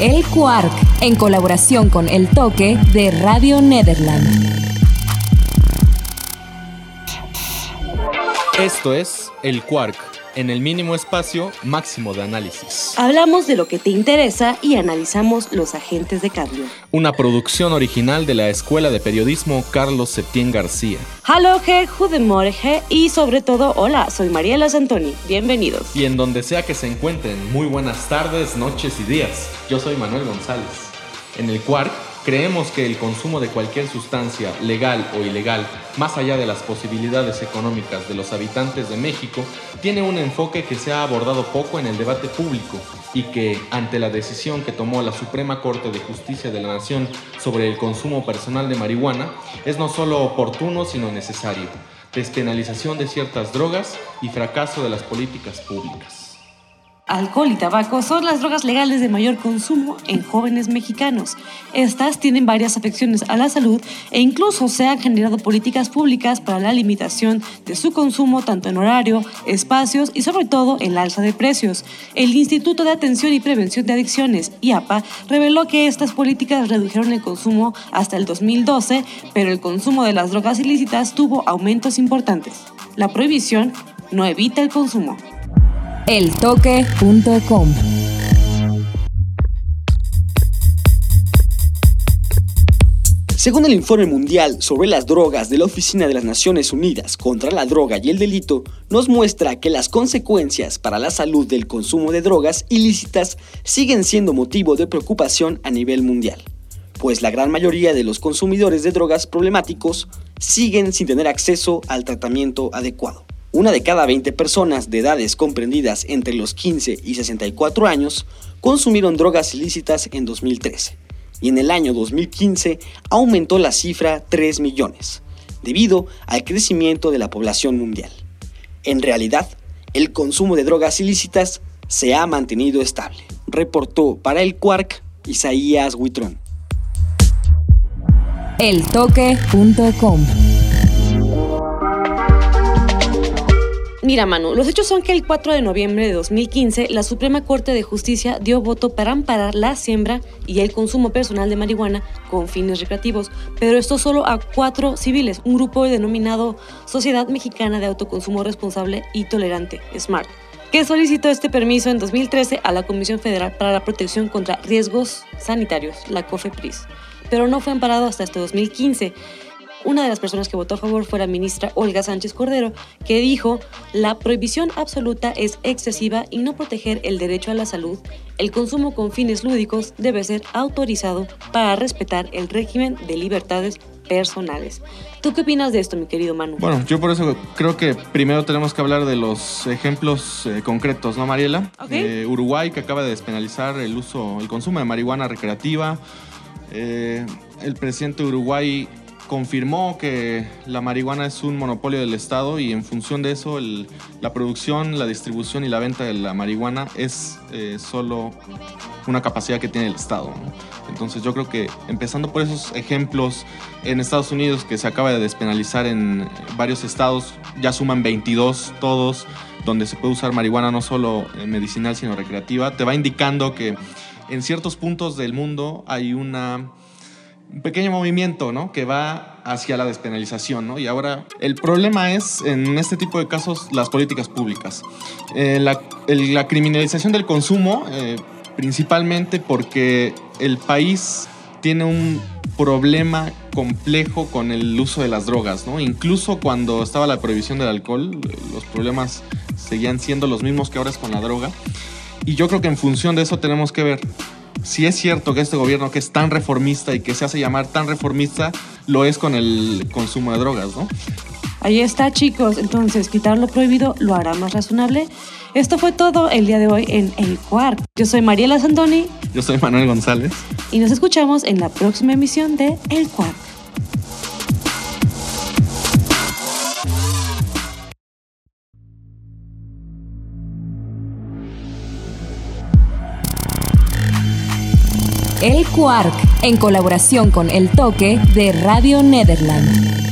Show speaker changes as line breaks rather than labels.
El Quark, en colaboración con El Toque de Radio Nederland.
Esto es El Quark en el mínimo espacio máximo de análisis.
Hablamos de lo que te interesa y analizamos los agentes de cambio.
Una producción original de la Escuela de Periodismo Carlos Septién García.
Hallo, Goedemorgen y sobre todo, hola, soy Mariela Santoni. Bienvenidos.
Y en donde sea que se encuentren, muy buenas tardes, noches y días. Yo soy Manuel González. En el Quark Creemos que el consumo de cualquier sustancia, legal o ilegal, más allá de las posibilidades económicas de los habitantes de México, tiene un enfoque que se ha abordado poco en el debate público y que, ante la decisión que tomó la Suprema Corte de Justicia de la Nación sobre el consumo personal de marihuana, es no solo oportuno, sino necesario. Despenalización de ciertas drogas y fracaso de las políticas públicas
alcohol y tabaco son las drogas legales de mayor consumo en jóvenes mexicanos. Estas tienen varias afecciones a la salud e incluso se han generado políticas públicas para la limitación de su consumo tanto en horario, espacios y sobre todo el alza de precios. El Instituto de Atención y Prevención de Adicciones, IAPA, reveló que estas políticas redujeron el consumo hasta el 2012, pero el consumo de las drogas ilícitas tuvo aumentos importantes. La prohibición no evita el consumo
eltoque.com.
Según el informe mundial sobre las drogas de la Oficina de las Naciones Unidas contra la Droga y el Delito, nos muestra que las consecuencias para la salud del consumo de drogas ilícitas siguen siendo motivo de preocupación a nivel mundial, pues la gran mayoría de los consumidores de drogas problemáticos siguen sin tener acceso al tratamiento adecuado. Una de cada 20 personas de edades comprendidas entre los 15 y 64 años consumieron drogas ilícitas en 2013 y en el año 2015 aumentó la cifra 3 millones, debido al crecimiento de la población mundial. En realidad, el consumo de drogas ilícitas se ha mantenido estable, reportó para el Quark Isaías Huitrón.
Eltoque.com
Mira, Manu, los hechos son que el 4 de noviembre de 2015 la Suprema Corte de Justicia dio voto para amparar la siembra y el consumo personal de marihuana con fines recreativos, pero esto solo a cuatro civiles, un grupo denominado Sociedad Mexicana de Autoconsumo Responsable y Tolerante, SMART, que solicitó este permiso en 2013 a la Comisión Federal para la Protección contra Riesgos Sanitarios, la COFEPRIS, pero no fue amparado hasta este 2015 una de las personas que votó a favor fue la ministra Olga Sánchez Cordero, que dijo, la prohibición absoluta es excesiva y no proteger el derecho a la salud. El consumo con fines lúdicos debe ser autorizado para respetar el régimen de libertades personales. ¿Tú qué opinas de esto, mi querido Manu?
Bueno, yo por eso creo que primero tenemos que hablar de los ejemplos eh, concretos, ¿no, Mariela? Eh, Uruguay, que acaba de despenalizar el uso, el consumo de marihuana recreativa. Eh, el presidente de Uruguay confirmó que la marihuana es un monopolio del Estado y en función de eso la producción, la distribución y la venta de la marihuana es eh, solo una capacidad que tiene el Estado. Entonces yo creo que empezando por esos ejemplos en Estados Unidos que se acaba de despenalizar en varios estados, ya suman 22 todos, donde se puede usar marihuana no solo medicinal sino recreativa, te va indicando que en ciertos puntos del mundo hay una un pequeño movimiento, ¿no? Que va hacia la despenalización, ¿no? Y ahora el problema es, en este tipo de casos, las políticas públicas. Eh, la, criminalización del consumo, eh, principalmente porque el país tiene un problema complejo con el uso de las drogas, ¿no? Incluso cuando estaba la prohibición del alcohol, los problemas seguían siendo los mismos que ahora es con la droga. Y yo creo que en función de eso tenemos que ver si es cierto que este gobierno que es tan reformista y que se hace llamar tan reformista, lo es con el consumo de drogas, ¿no?
Ahí está, chicos. Entonces, quitar lo prohibido lo hará más razonable. Esto fue todo el día de hoy en El Cuart. Yo soy Mariela Santoni.
Yo soy Manuel González.
Y nos escuchamos en la próxima emisión de El Cuart.
El Quark, en colaboración con El Toque de Radio Nederland.